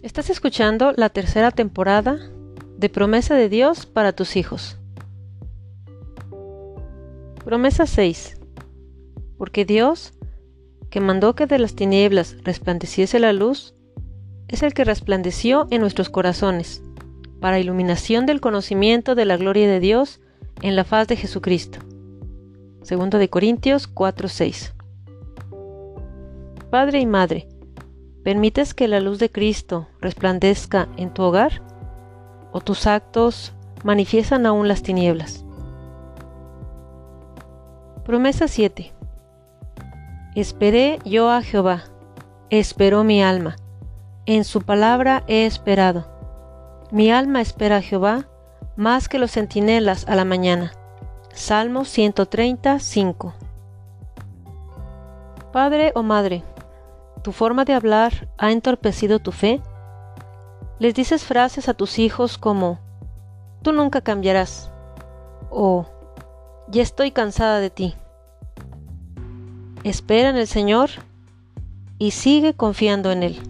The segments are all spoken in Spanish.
Estás escuchando la tercera temporada de Promesa de Dios para tus hijos. Promesa 6. Porque Dios, que mandó que de las tinieblas resplandeciese la luz, es el que resplandeció en nuestros corazones, para iluminación del conocimiento de la gloria de Dios en la faz de Jesucristo. Segundo de Corintios 4:6. Padre y Madre, ¿Permites que la luz de Cristo resplandezca en tu hogar? ¿O tus actos manifiestan aún las tinieblas? Promesa 7. Esperé yo a Jehová, esperó mi alma, en su palabra he esperado. Mi alma espera a Jehová más que los centinelas a la mañana. Salmo 135. Padre o madre, tu forma de hablar ha entorpecido tu fe? Les dices frases a tus hijos como, tú nunca cambiarás, o ya estoy cansada de ti. Espera en el Señor y sigue confiando en Él.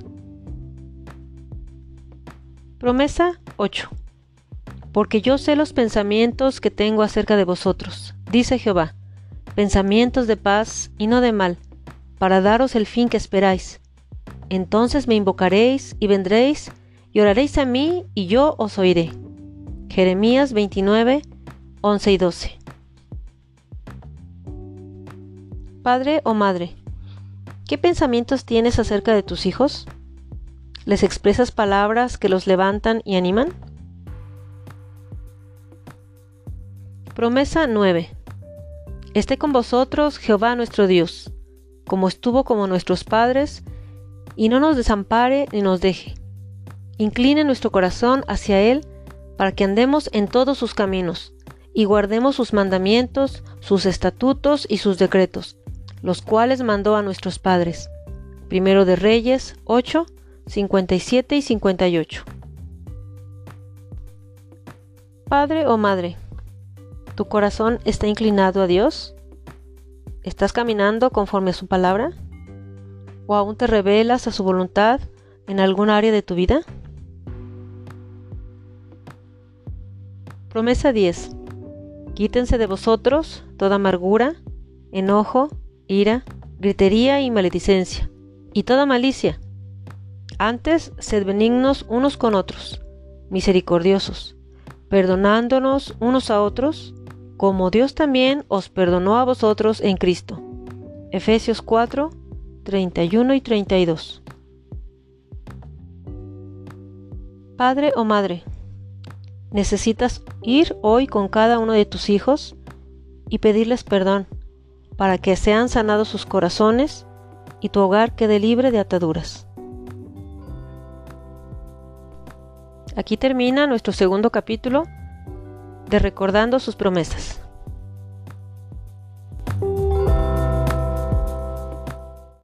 Promesa 8. Porque yo sé los pensamientos que tengo acerca de vosotros, dice Jehová, pensamientos de paz y no de mal, para daros el fin que esperáis. Entonces me invocaréis y vendréis y oraréis a mí y yo os oiré. Jeremías 29, 11 y 12. Padre o madre, ¿qué pensamientos tienes acerca de tus hijos? ¿Les expresas palabras que los levantan y animan? Promesa 9. Esté con vosotros Jehová nuestro Dios como estuvo como nuestros padres, y no nos desampare ni nos deje. Incline nuestro corazón hacia Él para que andemos en todos sus caminos, y guardemos sus mandamientos, sus estatutos y sus decretos, los cuales mandó a nuestros padres. Primero de Reyes 8, 57 y 58. Padre o Madre, ¿tu corazón está inclinado a Dios? ¿Estás caminando conforme a su palabra? ¿O aún te revelas a su voluntad en algún área de tu vida? Promesa 10. Quítense de vosotros toda amargura, enojo, ira, gritería y maledicencia, y toda malicia. Antes, sed benignos unos con otros, misericordiosos, perdonándonos unos a otros, como Dios también os perdonó a vosotros en Cristo. Efesios 4, 31 y 32. Padre o madre, necesitas ir hoy con cada uno de tus hijos y pedirles perdón para que sean sanados sus corazones y tu hogar quede libre de ataduras. Aquí termina nuestro segundo capítulo de recordando sus promesas.